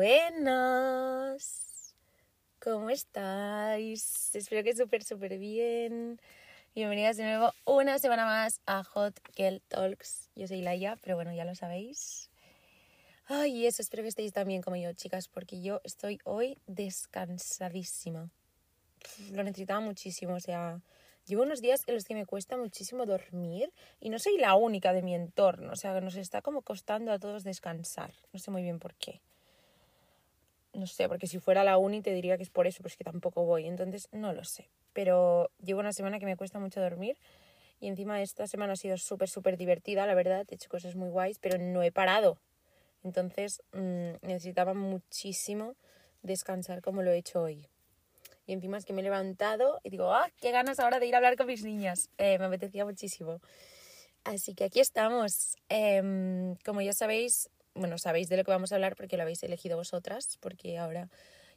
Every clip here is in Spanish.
Buenas, ¿cómo estáis? Espero que súper, súper bien. Bienvenidas de nuevo una semana más a Hot Girl Talks. Yo soy Laia, pero bueno, ya lo sabéis. Ay, eso, espero que estéis también como yo, chicas, porque yo estoy hoy descansadísima. Lo necesitaba muchísimo, o sea, llevo unos días en los que me cuesta muchísimo dormir y no soy la única de mi entorno, o sea, nos está como costando a todos descansar. No sé muy bien por qué no sé, porque si fuera la uni te diría que es por eso, pero es que tampoco voy, entonces no lo sé. Pero llevo una semana que me cuesta mucho dormir y encima esta semana ha sido súper, súper divertida, la verdad, he hecho cosas muy guays, pero no he parado. Entonces mmm, necesitaba muchísimo descansar como lo he hecho hoy. Y encima es que me he levantado y digo, ¡ah, qué ganas ahora de ir a hablar con mis niñas! Eh, me apetecía muchísimo. Así que aquí estamos. Eh, como ya sabéis, bueno, sabéis de lo que vamos a hablar porque lo habéis elegido vosotras, porque ahora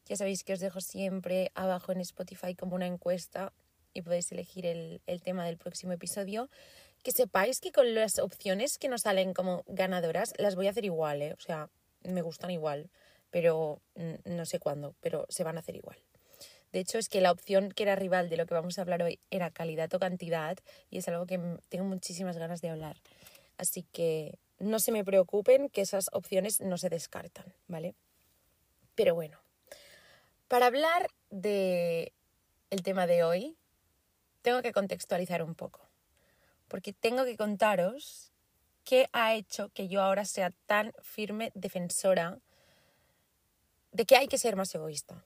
ya sabéis que os dejo siempre abajo en Spotify como una encuesta y podéis elegir el, el tema del próximo episodio. Que sepáis que con las opciones que nos salen como ganadoras las voy a hacer igual, ¿eh? O sea, me gustan igual, pero no sé cuándo, pero se van a hacer igual. De hecho, es que la opción que era rival de lo que vamos a hablar hoy era calidad o cantidad y es algo que tengo muchísimas ganas de hablar. Así que no se me preocupen que esas opciones no se descartan, ¿vale? Pero bueno, para hablar de el tema de hoy, tengo que contextualizar un poco, porque tengo que contaros qué ha hecho que yo ahora sea tan firme defensora de que hay que ser más egoísta.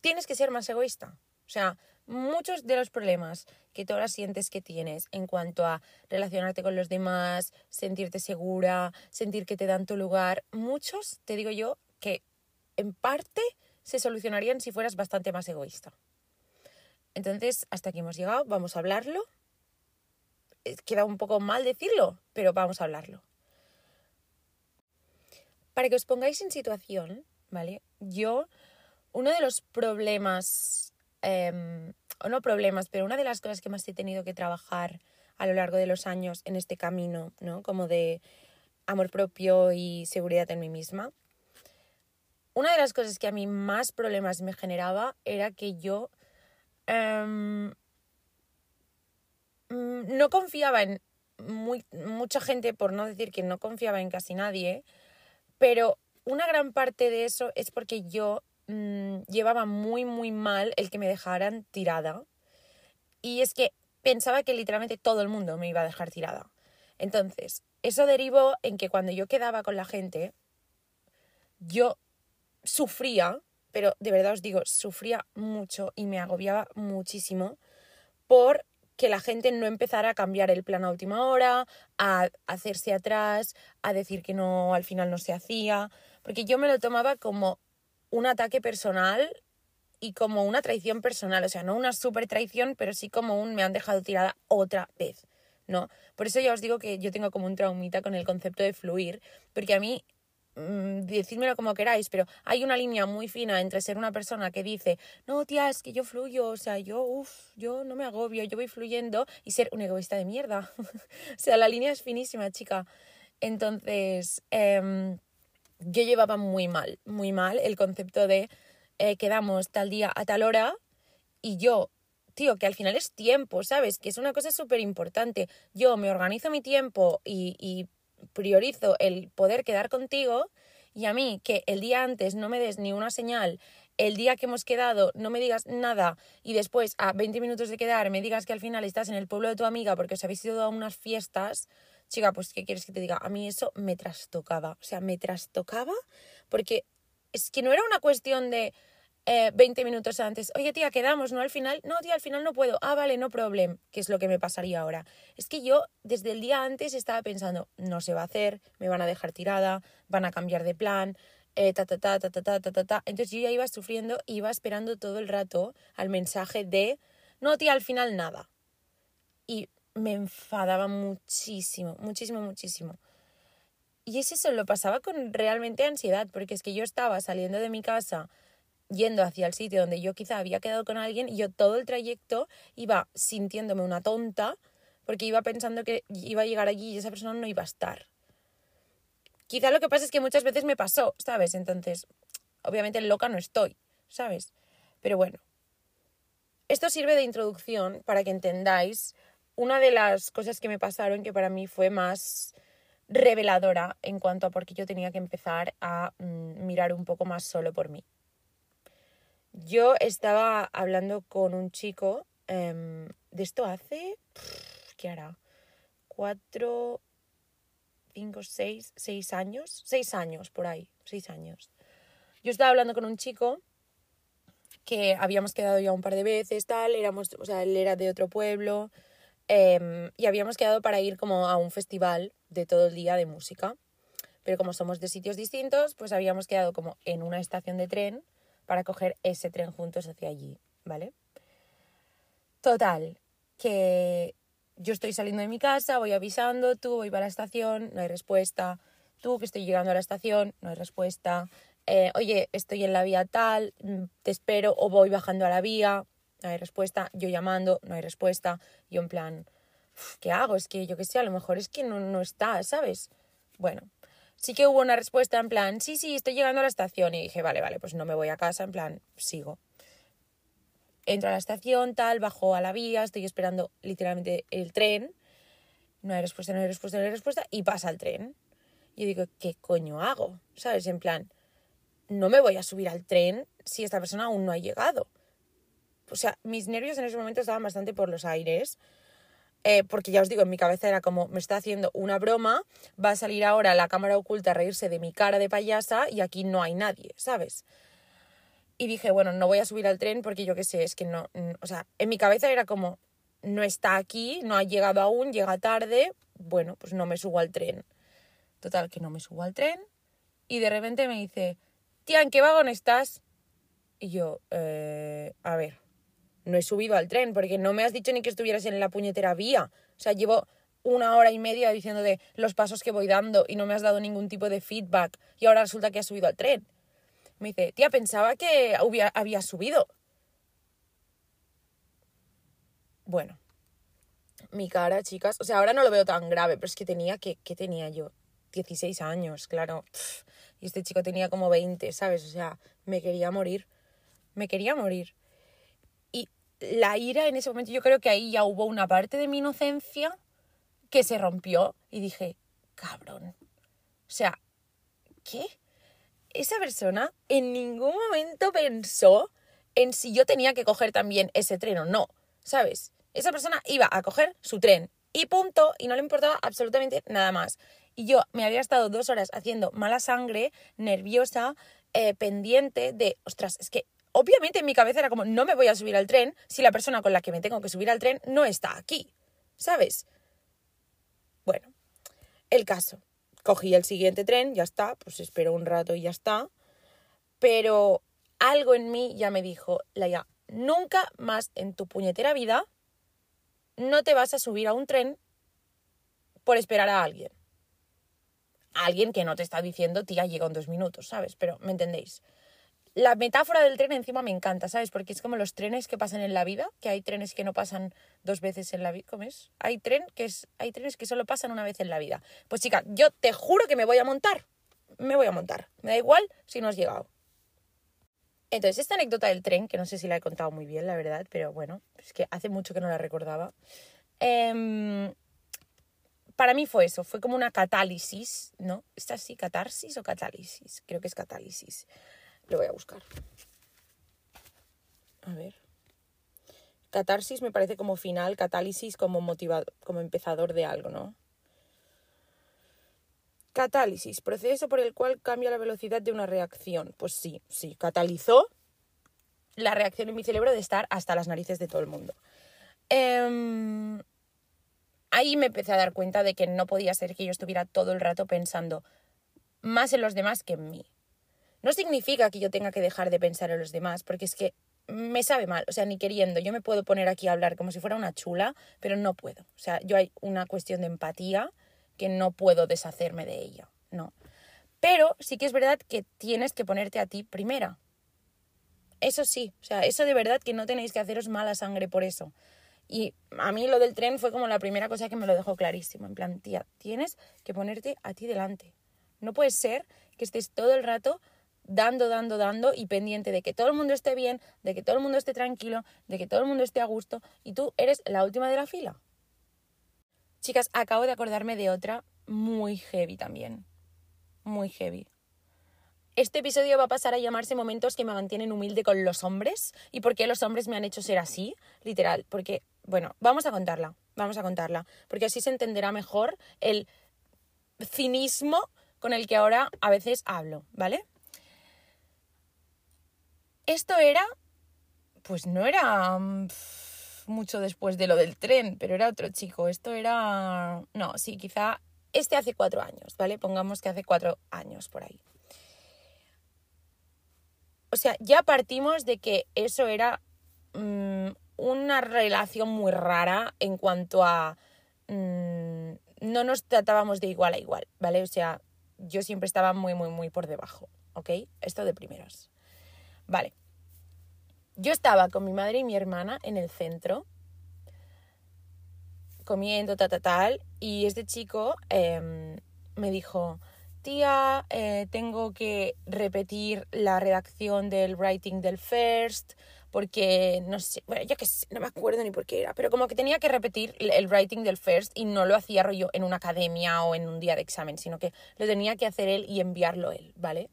Tienes que ser más egoísta. O sea, muchos de los problemas que tú ahora sientes que tienes en cuanto a relacionarte con los demás, sentirte segura, sentir que te dan tu lugar, muchos, te digo yo, que en parte se solucionarían si fueras bastante más egoísta. Entonces, hasta aquí hemos llegado, vamos a hablarlo. Eh, queda un poco mal decirlo, pero vamos a hablarlo. Para que os pongáis en situación, ¿vale? Yo, uno de los problemas eh, o no problemas, pero una de las cosas que más he tenido que trabajar a lo largo de los años en este camino, ¿no? Como de amor propio y seguridad en mí misma. Una de las cosas que a mí más problemas me generaba era que yo eh, no confiaba en mucha gente, por no decir que no confiaba en casi nadie, pero una gran parte de eso es porque yo mmm, llevaba muy, muy mal el que me dejaran tirada. Y es que pensaba que literalmente todo el mundo me iba a dejar tirada. Entonces, eso derivó en que cuando yo quedaba con la gente, yo sufría, pero de verdad os digo, sufría mucho y me agobiaba muchísimo por que la gente no empezara a cambiar el plan a última hora, a hacerse atrás, a decir que no, al final no se hacía, porque yo me lo tomaba como un ataque personal y como una traición personal, o sea, no una super traición, pero sí como un me han dejado tirada otra vez, ¿no? Por eso ya os digo que yo tengo como un traumita con el concepto de fluir, porque a mí mmm, decídmelo como queráis, pero hay una línea muy fina entre ser una persona que dice, no, tía, es que yo fluyo, o sea, yo, uff, yo no me agobio, yo voy fluyendo, y ser un egoísta de mierda. o sea, la línea es finísima, chica. Entonces, eh, yo llevaba muy mal, muy mal el concepto de eh, quedamos tal día a tal hora y yo, tío, que al final es tiempo, ¿sabes? Que es una cosa súper importante. Yo me organizo mi tiempo y, y priorizo el poder quedar contigo y a mí que el día antes no me des ni una señal, el día que hemos quedado no me digas nada y después a 20 minutos de quedar me digas que al final estás en el pueblo de tu amiga porque os habéis ido a unas fiestas, chica, pues ¿qué quieres que te diga? A mí eso me trastocaba, o sea, me trastocaba porque es que no era una cuestión de eh, 20 minutos antes, oye tía, quedamos, ¿no? Al final, no tía, al final no puedo, ah, vale, no problem, que es lo que me pasaría ahora. Es que yo desde el día antes estaba pensando, no se va a hacer, me van a dejar tirada, van a cambiar de plan, eh, ta, ta, ta, ta, ta, ta, ta, ta. Entonces yo ya iba sufriendo, iba esperando todo el rato al mensaje de, no tía, al final nada. Y me enfadaba muchísimo, muchísimo, muchísimo. Y es eso, lo pasaba con realmente ansiedad, porque es que yo estaba saliendo de mi casa, yendo hacia el sitio donde yo quizá había quedado con alguien, y yo todo el trayecto iba sintiéndome una tonta, porque iba pensando que iba a llegar allí y esa persona no iba a estar. quizá lo que pasa es que muchas veces me pasó, ¿sabes? Entonces, obviamente loca no estoy, ¿sabes? Pero bueno, esto sirve de introducción para que entendáis una de las cosas que me pasaron que para mí fue más reveladora en cuanto a por qué yo tenía que empezar a mm, mirar un poco más solo por mí. Yo estaba hablando con un chico em, de esto hace, ¿qué hará? Cuatro, cinco, seis, seis años, seis años por ahí, seis años. Yo estaba hablando con un chico que habíamos quedado ya un par de veces, tal, éramos, o sea, él era de otro pueblo, em, y habíamos quedado para ir como a un festival de todo el día de música. Pero como somos de sitios distintos, pues habíamos quedado como en una estación de tren para coger ese tren juntos hacia allí, ¿vale? Total, que yo estoy saliendo de mi casa, voy avisando, tú voy para la estación, no hay respuesta, tú que estoy llegando a la estación, no hay respuesta, eh, oye, estoy en la vía tal, mm, te espero o voy bajando a la vía, no hay respuesta, yo llamando, no hay respuesta, yo en plan, ¿qué hago? Es que yo qué sé, a lo mejor es que no, no está, ¿sabes? Bueno, sí que hubo una respuesta en plan, sí, sí, estoy llegando a la estación y dije, vale, vale, pues no me voy a casa, en plan, sigo. Entro a la estación, tal, bajo a la vía, estoy esperando literalmente el tren, no hay respuesta, no hay respuesta, no hay respuesta, y pasa el tren. Y digo, ¿qué coño hago? ¿Sabes? En plan, no me voy a subir al tren si esta persona aún no ha llegado. O sea, mis nervios en ese momento estaban bastante por los aires. Eh, porque ya os digo, en mi cabeza era como, me está haciendo una broma, va a salir ahora la cámara oculta a reírse de mi cara de payasa y aquí no hay nadie, ¿sabes? Y dije, bueno, no voy a subir al tren porque yo qué sé, es que no, o sea, en mi cabeza era como, no está aquí, no ha llegado aún, llega tarde, bueno, pues no me subo al tren. Total, que no me subo al tren y de repente me dice, tía, ¿en qué vagón estás? Y yo, eh, a ver, no he subido al tren porque no me has dicho ni que estuvieras en la puñetera vía. O sea, llevo una hora y media diciendo de los pasos que voy dando y no me has dado ningún tipo de feedback y ahora resulta que has subido al tren. Me dice, tía, pensaba que había subido. Bueno, mi cara, chicas, o sea, ahora no lo veo tan grave, pero es que tenía, que ¿qué tenía yo? 16 años, claro. Y este chico tenía como 20, ¿sabes? O sea, me quería morir. Me quería morir la ira en ese momento, yo creo que ahí ya hubo una parte de mi inocencia que se rompió y dije, cabrón. O sea, ¿qué? Esa persona en ningún momento pensó en si yo tenía que coger también ese tren o no, ¿sabes? Esa persona iba a coger su tren y punto, y no le importaba absolutamente nada más. Y yo me había estado dos horas haciendo mala sangre, nerviosa, eh, pendiente de, ostras, es que obviamente en mi cabeza era como, no me voy a subir al tren si la persona con la que me tengo que subir al tren no está aquí, ¿sabes? Bueno, el caso. Cogí el siguiente tren, ya está, pues espero un rato y ya está. Pero algo en mí ya me dijo, Laia, nunca más en tu puñetera vida no te vas a subir a un tren por esperar a alguien. alguien que no te está diciendo, tía, llega en dos minutos, ¿sabes? Pero, ¿me entendéis? La metáfora del tren encima me encanta, ¿sabes? Porque es como los trenes que pasan en la vida, que hay trenes que no pasan dos veces en la vida. ¿Cómo es? Hay, tren que es, hay trenes que solo pasan una vez en la vida. Pues chica, yo te juro que me voy a montar. Me voy a montar. Me da igual si no has llegado. Entonces, esta anécdota del tren, que no sé si la he contado muy bien, la verdad, pero bueno, es que hace mucho que no la recordaba. Em, para mí fue eso, fue como una catálisis, ¿no? ¿Está así, catarsis o catálisis? Creo que es catálisis. Lo voy a buscar. A ver. Catarsis me parece como final, catálisis como motivador, como empezador de algo, ¿no? Catálisis, proceso por el cual cambia la velocidad de una reacción. Pues sí, sí, catalizó la reacción en mi cerebro de estar hasta las narices de todo el mundo. Em, ahí me empecé a dar cuenta de que no podía ser que yo estuviera todo el rato pensando más en los demás que en mí. No significa que yo tenga que dejar de pensar en los demás, porque es que me sabe mal, o sea, ni queriendo. Yo me puedo poner aquí a hablar como si fuera una chula, pero no puedo. O sea, yo hay una cuestión de empatía que no puedo deshacerme de ella, no. Pero sí que es verdad que tienes que ponerte a ti primera. Eso sí, o sea, eso de verdad que no tenéis que haceros mala sangre por eso. Y a mí lo del tren fue como la primera cosa que me lo dejó clarísimo. En plan, tía, tienes que ponerte a ti delante No puede ser que estés todo el rato dando, dando, dando y pendiente de que todo el mundo esté bien, de que todo el mundo esté tranquilo, de que todo el mundo esté a gusto y tú eres la última de la fila. Chicas, acabo de acordarme de otra muy heavy también. Muy heavy. Este episodio va a pasar a llamarse momentos que me mantienen humilde con los hombres y por qué los hombres me han hecho ser así, literal, porque, bueno, vamos a contarla, vamos a contarla, porque así se entenderá mejor el cinismo con el que ahora a veces hablo, ¿vale? Esto era, pues no era mm, mucho después de lo del tren, pero era otro chico, esto era, no, sí, quizá este hace cuatro años, ¿vale? Pongamos que hace cuatro años por ahí. O sea, ya partimos de que eso era mm, una relación muy rara en cuanto a... Mm, no nos tratábamos de igual a igual, ¿vale? O sea, yo siempre estaba muy, muy, muy por debajo, ¿ok? Esto de primeros. Vale. Yo estaba con mi madre y mi hermana en el centro, comiendo, tal, tal, tal, y este chico em, me dijo, tía, eh, tengo que repetir la redacción del writing del first, porque no sé, bueno, yo que sé, no me acuerdo ni por qué era, pero como que tenía que repetir el writing del first y no lo hacía rollo en una academia o en un día de examen, sino que lo tenía que hacer él y enviarlo él, ¿vale?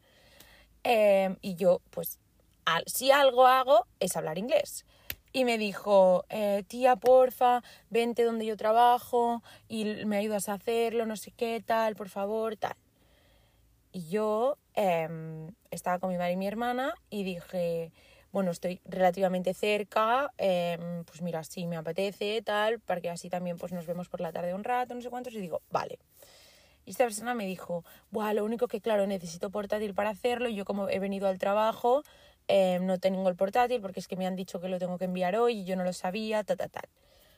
Em, y yo, pues, si algo hago es hablar inglés. Y me dijo, eh, tía, porfa, vente donde yo trabajo y me ayudas a hacerlo, no sé qué, tal, por favor, tal. Y yo em, estaba con mi madre y mi hermana y dije, bueno, estoy relativamente cerca, em, pues mira, si me apetece, tal, para que así también pues nos vemos por la tarde un rato, no sé cuántos, y digo, vale. Y esta persona me dijo, Buah, lo único que, claro, necesito portátil para hacerlo, y yo como he venido al trabajo, em, no tengo el portátil porque es que me han dicho que lo tengo que enviar hoy y yo no lo sabía, tal, tal, tal.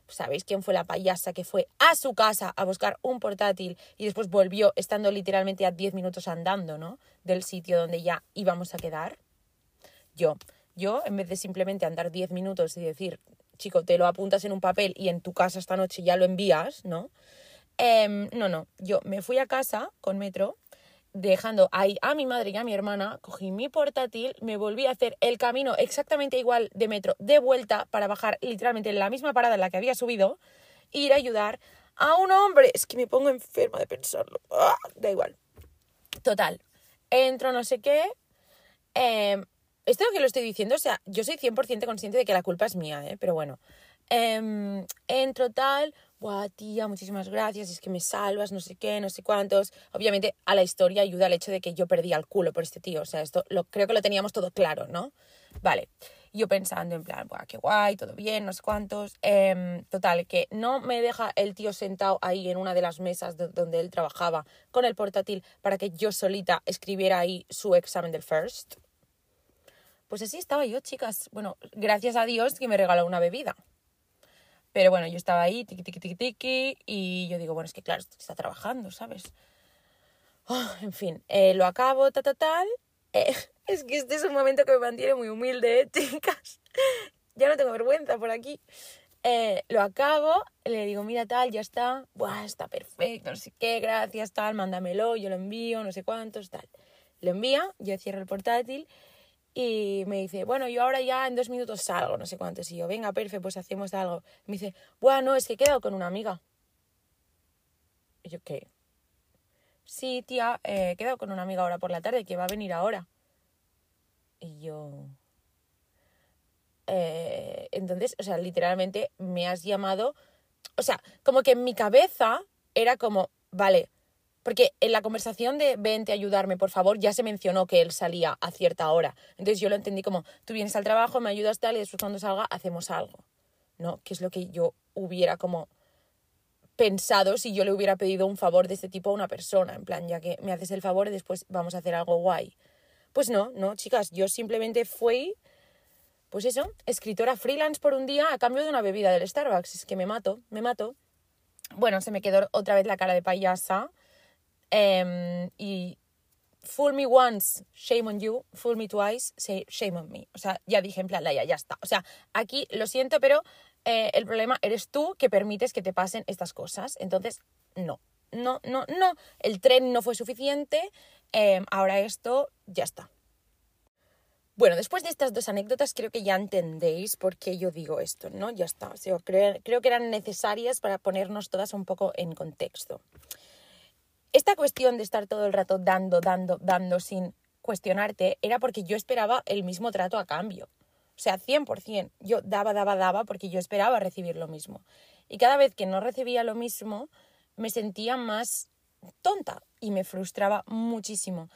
¿Sabéis quién fue la payasa que fue a su casa a buscar un portátil y después volvió estando literalmente a 10 minutos andando, ¿no? Del sitio donde ya íbamos a quedar? Yo. Yo, en vez de simplemente andar 10 minutos y decir, chico, te lo apuntas en un papel y en tu casa esta noche ya lo envías, ¿no? Em, no, no, yo me fui a casa con metro, dejando ahí a mi madre y a mi hermana, cogí mi portátil, me volví a hacer el camino exactamente igual de metro de vuelta para bajar literalmente en la misma parada en la que había subido, e ir a ayudar a un hombre. Es que me pongo enferma de pensarlo. ¡Ah! Da igual. Total. Entro no sé qué. Eh, esto que lo estoy diciendo, o sea, yo soy 100% consciente de que la culpa es mía, ¿eh? Pero bueno. Em, entro tal, Buah, tía, muchísimas gracias, es que me salvas, no sé qué, no sé cuántos. Obviamente a la historia ayuda el hecho de que yo perdí al culo por este tío, o sea, esto lo, creo que lo teníamos todo claro, ¿no? Vale, yo pensando en plan, Buah, qué guay, todo bien, no sé cuántos. Em, total, que no me deja el tío sentado ahí en una de las mesas donde él trabajaba con el portátil para que yo solita escribiera ahí su examen del first. Pues así estaba yo, chicas. Bueno, gracias a Dios que me regaló una bebida. Pero bueno, yo estaba ahí, tiki, tiki, tiki, tiki, y yo digo, bueno, es que claro, está trabajando, ¿sabes? Ah, en fin, eh, lo acabo, ta, ta, tal. Eh, es que este es un momento que me mantiene muy humilde, ¿eh, chicas. ya no tengo vergüenza por aquí. Eh, lo acabo, le digo, mira tal, ya está, Buah, está perfecto, no sé qué, gracias, tal, mándamelo, yo lo envío, no sé cuántos, tal. Lo envía, yo cierro el portátil y me dice, bueno, yo ahora ya en dos minutos salgo, no sé cuántos. Y yo, venga, perfecto, pues hacemos algo. Me dice, bueno, es que he quedado con una amiga. Y yo, ¿qué? Sí, tía, eh, he quedado con una amiga ahora por la tarde que va a venir ahora. Y yo... Eh, entonces, o sea, literalmente me has llamado... O sea, como que en mi cabeza era como, vale, porque en la conversación de vente a ayudarme, por favor, ya se mencionó que él salía a cierta hora. Entonces yo lo entendí como, tú vienes al trabajo, me ayudas tal y después cuando salga hacemos algo. ¿No? Que es lo que yo hubiera como pensado si yo le hubiera pedido un favor de este tipo a una persona. En plan, ya que me haces el favor y después vamos a hacer algo guay. Pues no, no, chicas, yo simplemente fui, pues eso, escritora freelance por un día a cambio de una bebida del Starbucks. Es que me mato, me mato. Bueno, se me quedó otra vez la cara de payasa Em, y fool me once, shame on you, fool me twice, shame on me. O sea, ya dije en plan, ya, ya está. O sea, aquí lo siento, pero eh, el problema eres tú que permites que te pasen estas cosas. Entonces, no, no, no, no, el tren no fue suficiente, em, ahora esto ya está. Bueno, después de estas dos anécdotas creo que ya entendéis por qué yo digo esto, ¿no? Ya está. creo, creo que eran necesarias para ponernos todas un poco en contexto. Esta cuestión de estar todo el rato dando, dando, dando sin cuestionarte era porque yo esperaba el mismo trato a cambio. O sea, 100%. Yo daba, daba, daba porque yo esperaba recibir lo mismo. Y cada vez que no recibía lo mismo, me sentía más tonta y me frustraba muchísimo.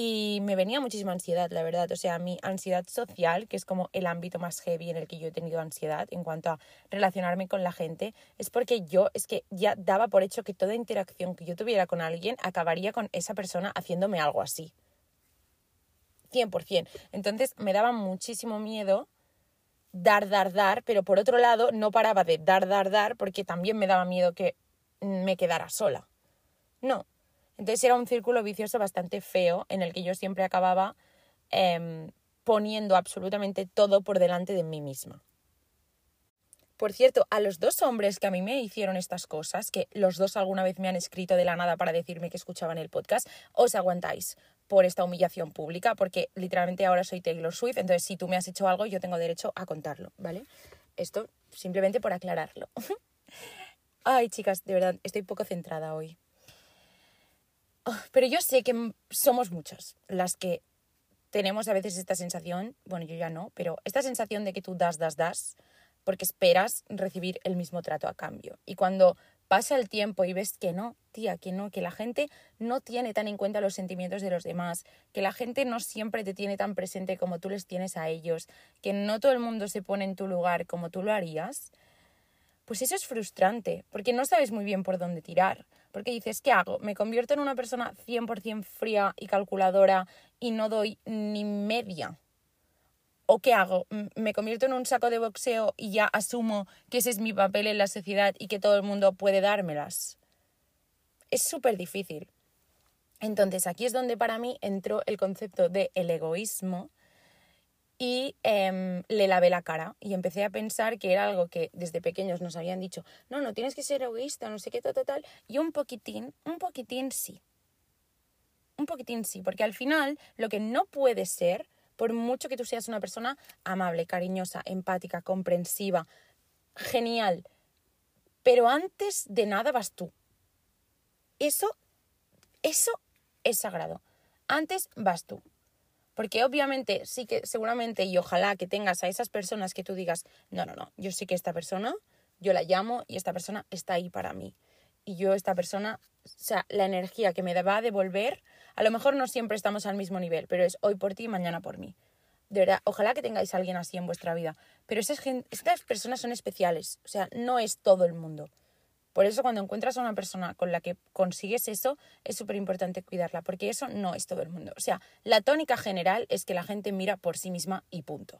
Y me venía muchísima ansiedad, la verdad. O sea, mi ansiedad social, que es como el ámbito más heavy en el que yo he tenido ansiedad en cuanto a relacionarme con la gente, es porque yo es que ya daba por hecho que toda interacción que yo tuviera con alguien acabaría con esa persona haciéndome algo así. 100%. Entonces me daba muchísimo miedo dar, dar, dar, pero por otro lado no paraba de dar, dar, dar porque también me daba miedo que me quedara sola. No, entonces era un círculo vicioso bastante feo en el que yo siempre acababa em, poniendo absolutamente todo por delante de mí misma. Por cierto, a los dos hombres que a mí me hicieron estas cosas, que los dos alguna vez me han escrito de la nada para decirme que escuchaban el podcast, os aguantáis por esta humillación pública, porque literalmente ahora soy Taylor Swift, entonces si tú me has hecho algo, yo tengo derecho a contarlo, ¿vale? Esto simplemente por aclararlo. Ay, chicas, de verdad, estoy poco centrada hoy. Ah, pero yo sé que somos muchas las que tenemos a veces esta sensación, bueno, yo ya no, pero esta sensación de que tú das, das, das, porque esperas recibir el mismo trato a cambio. Y cuando pasa el tiempo y ves que no, tía, que no, que la gente no tiene tan en cuenta los sentimientos de los demás, que la gente no siempre te tiene tan presente como tú les tienes a ellos, que no todo el mundo se pone en tu lugar como tú lo harías, pues eso es frustrante, porque no sabes muy bien por dónde tirar. Porque dices, ¿qué hago? ¿Me convierto en una persona 100% fría y calculadora y no doy ni media? ¿O qué hago? ¿Me convierto en un saco de boxeo y ya asumo que ese es mi papel en la sociedad y que todo el mundo puede dármelas? Es súper difícil. Entonces aquí es donde para mí entró el concepto de el egoísmo y em, le lavé la cara y empecé a pensar que era algo que desde pequeños nos habían dicho, no, no tienes que ser egoísta, no sé qué, tal, tal, tal, y un poquitín, un poquitín sí. Un poquitín sí, porque al final lo que no puede ser, por mucho que tú seas una persona amable, cariñosa, empática, comprensiva, genial, pero antes de nada vas tú. Eso, eso es sagrado. Antes vas tú. Porque obviamente sí que seguramente y ojalá que tengas a esas personas que tú digas, no, no, no, yo sí que esta persona, yo la llamo y esta persona está ahí para mí. Y yo esta persona, o sea, la energía que me va a devolver, a lo mejor no siempre estamos al mismo nivel, pero es hoy por ti mañana por mí. De verdad, ojalá que tengáis a alguien así en vuestra vida. Pero esas, estas personas son especiales, o sea, no es todo el mundo. Por eso cuando encuentras a una persona con la que consigues eso, es súper importante cuidarla, porque eso no es todo el mundo. O sea, la tónica general es que la gente mira por sí misma y punto.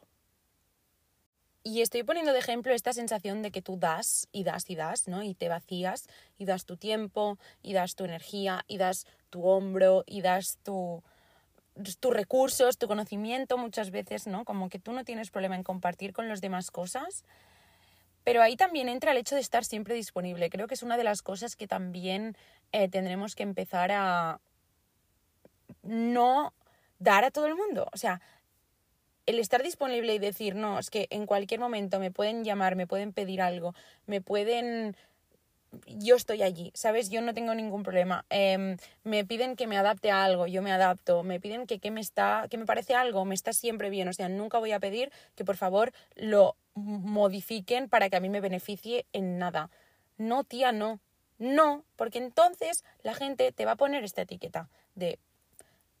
Y estoy poniendo de ejemplo esta sensación de que tú das y das y das, ¿no? Y te vacías y das tu tiempo y das tu energía y das tu hombro y das tu, tus recursos, tu conocimiento muchas veces, ¿no? Como que tú no tienes problema en compartir con los demás cosas pero ahí también entra el hecho de estar siempre disponible. Creo que es una de las cosas que también eh, tendremos que empezar a no dar a todo el mundo. O sea, el estar disponible y decir, no, es que en cualquier momento me pueden llamar, me pueden pedir algo, me pueden... Yo estoy allí, ¿sabes? Yo no tengo ningún problema. Em, me piden que me adapte a algo, yo me adapto. Me piden que, que, me está, que me parece algo, me está siempre bien. O sea, nunca voy a pedir que por favor lo modifiquen para que a mí me beneficie en nada. No, tía, no. No, porque entonces la gente te va a poner esta etiqueta de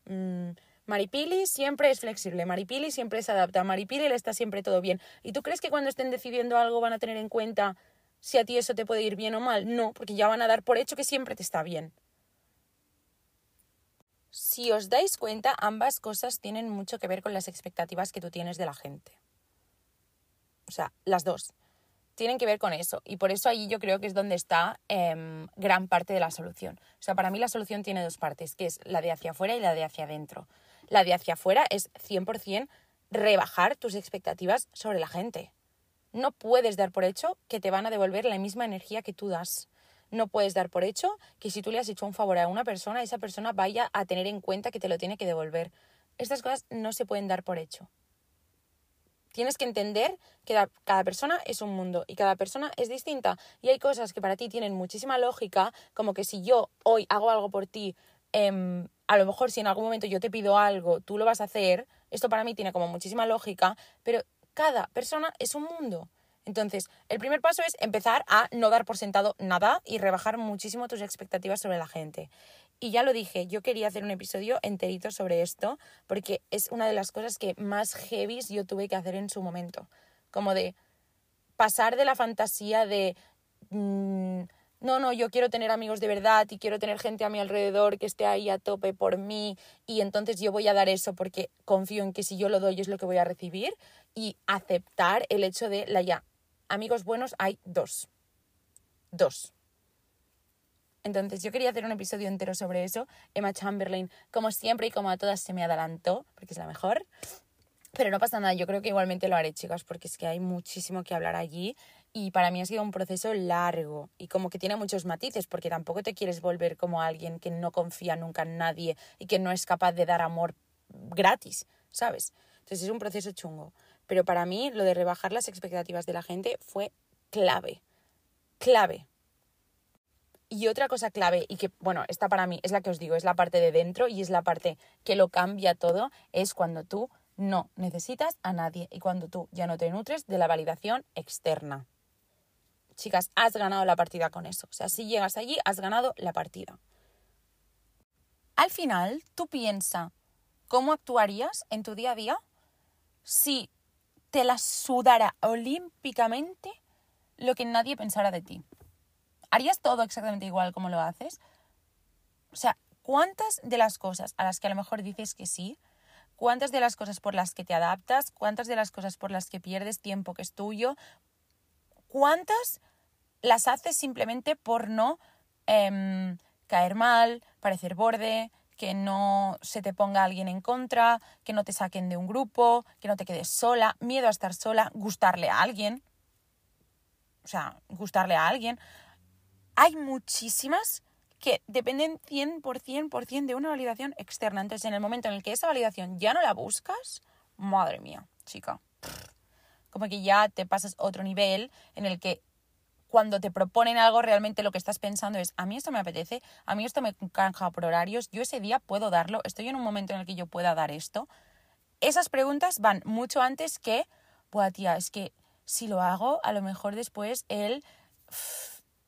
mmm, Maripili siempre es flexible, Maripili siempre se adapta, Maripili le está siempre todo bien. ¿Y tú crees que cuando estén decidiendo algo van a tener en cuenta si a ti eso te puede ir bien o mal? No, porque ya van a dar por hecho que siempre te está bien. Si os dais cuenta, ambas cosas tienen mucho que ver con las expectativas que tú tienes de la gente. O sea, las dos. Tienen que ver con eso. Y por eso ahí yo creo que es donde está em, gran parte de la solución. O sea, para mí la solución tiene dos partes, que es la de hacia afuera y la de hacia adentro. La de hacia afuera es 100% rebajar tus expectativas sobre la gente. No puedes dar por hecho que te van a devolver la misma energía que tú das. no puedes dar por hecho que si tú le has hecho un favor a una persona, esa persona vaya a tener en cuenta que te lo tiene que devolver. Estas cosas no se pueden dar por hecho. Tienes que entender que cada persona es un mundo y cada persona es distinta. Y hay cosas que para ti tienen muchísima lógica, como que si yo hoy hago algo por ti, em, a lo mejor si en algún momento yo te pido algo, tú lo vas a hacer. Esto para mí tiene como muchísima lógica, pero cada persona es un mundo. Entonces, el primer paso es empezar a no dar por sentado nada y rebajar muchísimo tus expectativas sobre la gente. Y ya lo dije, yo quería hacer un episodio enterito sobre esto porque es una de las cosas que más heavy yo tuve que hacer en su momento. Como de pasar de la fantasía de... Mm, no, no, yo quiero tener amigos de verdad y quiero tener gente a mi alrededor que esté ahí a tope por mí y entonces yo voy a dar eso porque confío en que si yo lo doy es lo que voy a recibir y aceptar el hecho de la ya. Amigos buenos hay dos. Dos. Entonces yo quería hacer un episodio entero sobre eso. Emma Chamberlain, como siempre y como a todas, se me adelantó, porque es la mejor. Pero no pasa nada, yo creo que igualmente lo haré, chicas, porque es que hay muchísimo que hablar allí y para mí ha sido un proceso largo y como que tiene muchos matices, porque tampoco te quieres volver como alguien que no confía nunca en nadie y que no es capaz de dar amor gratis, ¿sabes? Entonces es un proceso chungo. Pero para mí lo de rebajar las expectativas de la gente fue clave, clave. Y otra cosa clave, y que, bueno, esta para mí es la que os digo, es la parte de dentro y es la parte que lo cambia todo, es cuando tú no necesitas a nadie y cuando tú ya no te nutres de la validación externa. Chicas, has ganado la partida con eso. O sea, si llegas allí, has ganado la partida. Al final, tú piensa cómo actuarías en tu día a día si te la sudara olímpicamente lo que nadie pensara de ti. ¿Harías todo exactamente igual como lo haces? O sea, ¿cuántas de las cosas a las que a lo mejor dices que sí, cuántas de las cosas por las que te adaptas, cuántas de las cosas por las que pierdes tiempo que es tuyo, cuántas las haces simplemente por no em, caer mal, parecer borde, que no se te ponga alguien en contra, que no te saquen de un grupo, que no te quedes sola, miedo a estar sola, gustarle a alguien. O sea, gustarle a alguien hay muchísimas que dependen 100%, de una validación externa. Entonces, en el momento en el que esa validación ya no la buscas, madre mía, chica. Como que ya te pasas otro nivel en el que cuando te proponen algo, realmente lo que estás pensando es, a mí esto me apetece, a mí esto me canja por horarios, yo ese día puedo darlo, estoy en un momento en el que yo pueda dar esto. Esas preguntas van mucho antes que, buah, tía, es que si lo hago, a lo mejor después él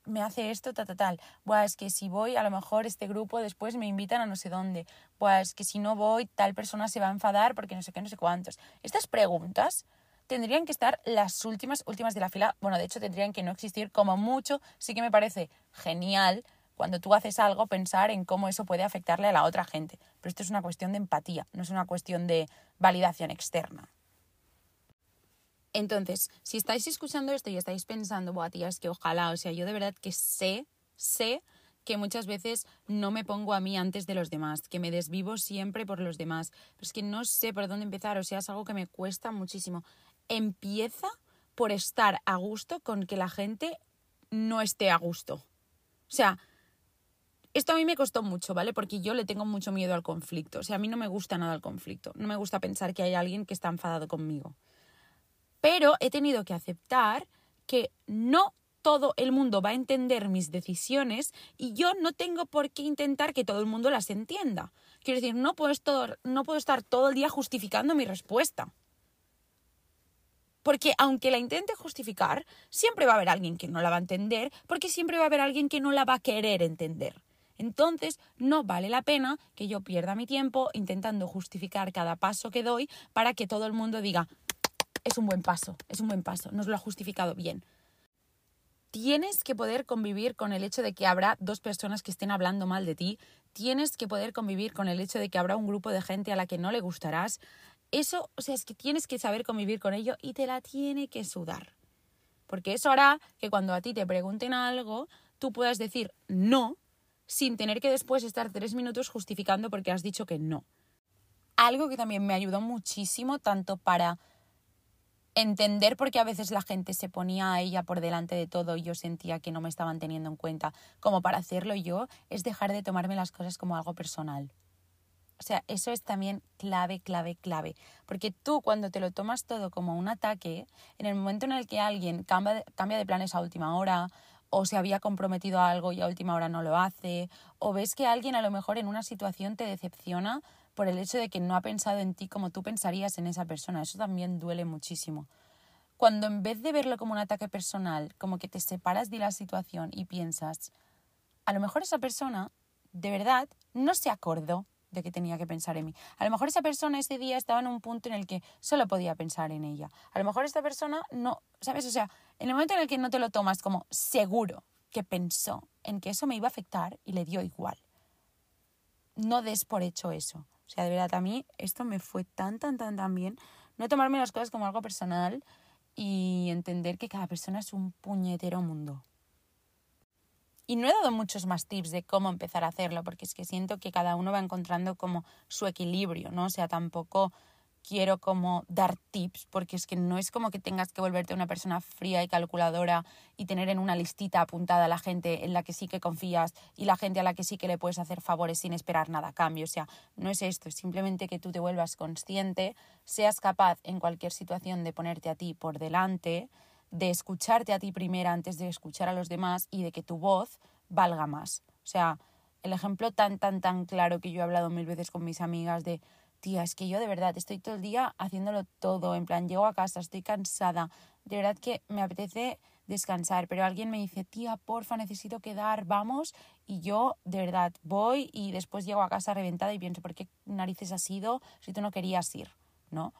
me hace esto, tal, tal, tal. Buah, es que si voy, a lo mejor este grupo después me invitan a no sé dónde. Buah, es que si no voy, tal persona se va a enfadar porque no sé qué, no sé cuántos. Estas preguntas tendrían que estar las últimas, últimas de la fila. Bueno, de hecho tendrían que no existir como mucho. Sí que me parece genial cuando tú haces algo pensar en cómo eso puede afectarle a la otra gente. Pero esto es una cuestión de empatía, no es una cuestión de validación externa. Entonces, si estáis escuchando esto y estáis pensando, buah, tía, es que ojalá, o sea, yo de verdad que sé, sé que muchas veces no me pongo a mí antes de los demás, que me desvivo siempre por los demás, pero es que no sé por dónde empezar, o sea, es algo que me cuesta muchísimo. Empieza por estar a gusto con que la gente no esté a gusto. O sea, esto a mí me costó mucho, ¿vale? Porque yo le tengo mucho miedo al conflicto. O sea, a mí no me gusta nada el conflicto. No me gusta pensar que hay alguien que está enfadado conmigo. Pero he tenido que aceptar que no todo el mundo va a entender mis decisiones y yo no tengo por qué intentar que todo el mundo las entienda. Quiero decir, no puedo, estar, no puedo estar todo el día justificando mi respuesta. Porque aunque la intente justificar, siempre va a haber alguien que no la va a entender, porque siempre va a haber alguien que no la va a querer entender. Entonces, no vale la pena que yo pierda mi tiempo intentando justificar cada paso que doy para que todo el mundo diga, es un buen paso, es un buen paso, nos lo ha justificado bien. Tienes que poder convivir con el hecho de que habrá dos personas que estén hablando mal de ti, tienes que poder convivir con el hecho de que habrá un grupo de gente a la que no le gustarás. Eso, o sea, es que tienes que saber convivir con ello y te la tiene que sudar. Porque eso hará que cuando a ti te pregunten algo, tú puedas decir no sin tener que después estar tres minutos justificando porque has dicho que no. Algo que también me ayudó muchísimo tanto para entender por qué a veces la gente se ponía a ella por delante de todo y yo sentía que no me estaban teniendo en cuenta, como para hacerlo yo, es dejar de tomarme las cosas como algo personal. O sea, eso es también clave, clave, clave. Porque tú cuando te lo tomas todo como un ataque, en el momento en el que alguien cambia de, cambia de planes a última hora, o se había comprometido a algo y a última hora no lo hace, o ves que alguien a lo mejor en una situación te decepciona por el hecho de que no ha pensado en ti como tú pensarías en esa persona. Eso también duele muchísimo. Cuando en vez de verlo como un ataque personal, como que te separas de la situación y piensas, a lo mejor esa persona de verdad no se acordó de que tenía que pensar en mí. A lo mejor esa persona ese día estaba en un punto en el que solo podía pensar en ella. A lo mejor esta persona no, ¿sabes? O sea, en el momento en el que no te lo tomas como seguro que pensó en que eso me iba a afectar y le dio igual. No des por hecho eso. O sea, de verdad, a mí esto me fue tan, tan, tan, tan bien. No tomarme las cosas como algo personal y entender que cada persona es un puñetero mundo. Y no he dado muchos más tips de cómo empezar a hacerlo, porque es que siento que cada uno va encontrando como su equilibrio, ¿no? O sea, tampoco quiero como dar tips, porque es que no es como que tengas que volverte una persona fría y calculadora y tener en una listita apuntada a la gente en la que sí que confías y la gente a la que sí que le puedes hacer favores sin esperar nada a cambio. O sea, no es esto, es simplemente que tú te vuelvas consciente, seas capaz en cualquier situación de ponerte a ti por delante, de escucharte a ti primera antes de escuchar a los demás y de que tu voz valga más. O sea, el ejemplo tan, tan, tan claro que yo he hablado mil veces con mis amigas de, tía, es que yo de verdad estoy todo el día haciéndolo todo, en plan, llego a casa, estoy cansada, de verdad que me apetece descansar, pero alguien me dice, tía, porfa, necesito quedar, vamos, y yo de verdad voy y después llego a casa reventada y pienso, ¿por qué narices has ido si tú no querías ir? ¿No?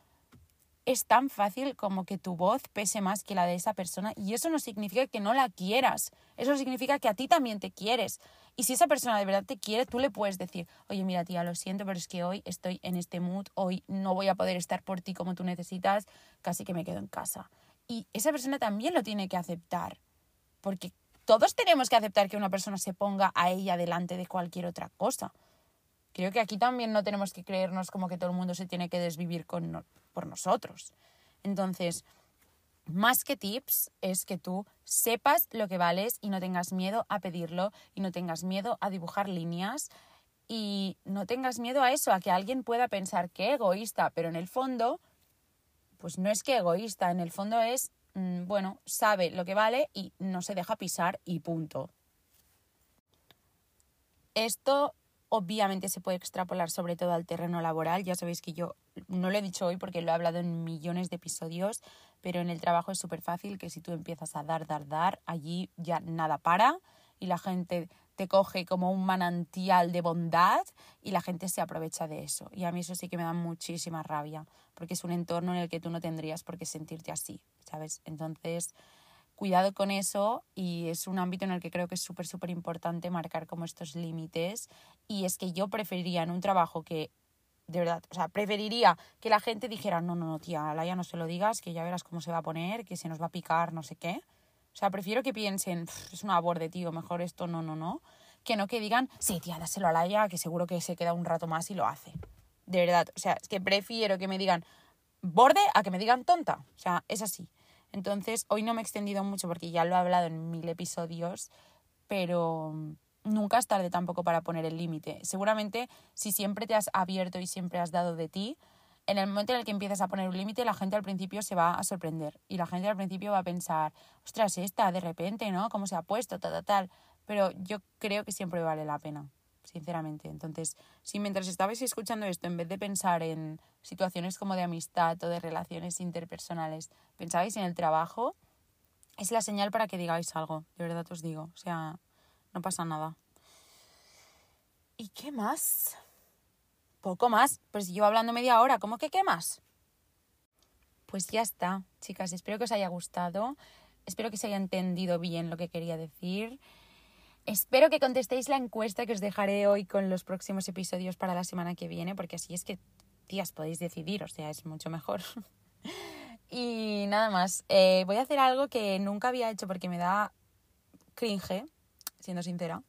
Es tan fácil como que tu voz pese más que la de esa persona y eso no significa que no la quieras, eso significa que a ti también te quieres. Y si esa persona de verdad te quiere, tú le puedes decir, oye, mira tía, lo siento, pero es que hoy estoy en este mood, hoy no voy a poder estar por ti como tú necesitas, casi que me quedo en casa. Y esa persona también lo tiene que aceptar, porque todos tenemos que aceptar que una persona se ponga a ella delante de cualquier otra cosa. Creo que aquí también no tenemos que creernos como que todo el mundo se tiene que desvivir con, por nosotros. Entonces, más que tips es que tú sepas lo que vales y no tengas miedo a pedirlo y no tengas miedo a dibujar líneas y no tengas miedo a eso, a que alguien pueda pensar que egoísta, pero en el fondo, pues no es que egoísta, en el fondo es, mm, bueno, sabe lo que vale y no se deja pisar y punto. Esto obviamente se puede extrapolar sobre todo al terreno laboral. Ya sabéis que yo no lo he dicho hoy porque lo he hablado en millones de episodios, pero en el trabajo es súper fácil que si tú empiezas a dar, dar, dar, allí ya nada para y la gente te coge como un manantial de bondad y la gente se aprovecha de eso. Y a mí eso sí que me da muchísima rabia, porque es un entorno en el que tú no tendrías por qué sentirte así, ¿sabes? Entonces, cuidado con eso y es un ámbito en el que creo que es súper, súper importante marcar como estos límites y es que yo preferiría en un trabajo que, de verdad, o sea, preferiría que la gente dijera, no, no, no, tía, a ya no se lo digas, que ya verás cómo se va a poner, que se nos va a picar, no sé qué. O sea, prefiero que piensen, es una borde, tío, mejor esto, no, no, no. Que no que digan, sí, tía, dáselo a Laia, que seguro que se queda un rato más y lo hace. De verdad, o sea, es que prefiero que me digan borde a que me digan tonta. O sea, es así. Entonces, hoy no me he extendido mucho porque ya lo he hablado en mil episodios, pero nunca es tarde tampoco para poner el límite. Seguramente, si siempre te has abierto y siempre has dado de ti, en el momento en el que empiezas a poner un límite, la gente al principio se va a sorprender y la gente al principio va a pensar, ostras, esta de repente, ¿no? ¿Cómo se ha puesto? Tal, tal, tal. Pero yo creo que siempre vale la pena sinceramente. Entonces, si mientras estabais escuchando esto, en vez de pensar en situaciones como de amistad o de relaciones interpersonales, pensabais en el trabajo, es la señal para que digáis algo, de verdad os digo. O sea, no pasa nada. ¿Y qué más? Poco más. Pues yo hablando media hora, ¿cómo que qué más? Pues ya está, chicas. Espero que os haya gustado. Espero que se haya entendido bien lo que quería decir. Espero que contestéis la encuesta que os dejaré hoy con los próximos episodios para la semana que viene, porque así es que, tías, podéis decidir, o sea, es mucho mejor. y nada más, eh, voy a hacer algo que nunca había hecho porque me da cringe, siendo sincera.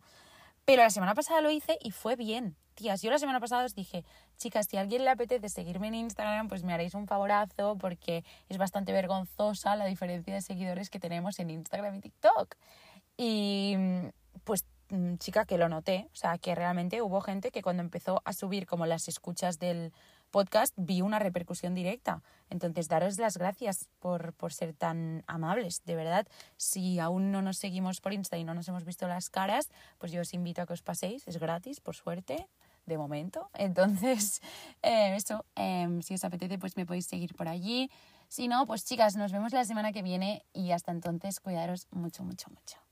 Pero la semana pasada lo hice y fue bien. tías, yo la semana pasada os dije, chicas, si a alguien le apetece seguirme en Instagram, pues me haréis un favorazo porque es bastante vergonzosa la diferencia de seguidores que tenemos en Instagram y TikTok. Y pues mm, chica que lo noté, o sea, que realmente hubo gente que cuando empezó a subir como las escuchas del podcast vi una repercusión directa. Entonces, daros las gracias por, por ser tan amables, de verdad. Si aún no nos seguimos por Insta y no nos hemos visto las caras, pues yo os invito a que os paséis, es gratis, por suerte, de momento. Entonces, eh, eso, em, si os apetece, pues me podéis seguir por allí. Si no, pues chicas, nos vemos la semana que viene y hasta entonces cuidaros mucho, mucho, mucho.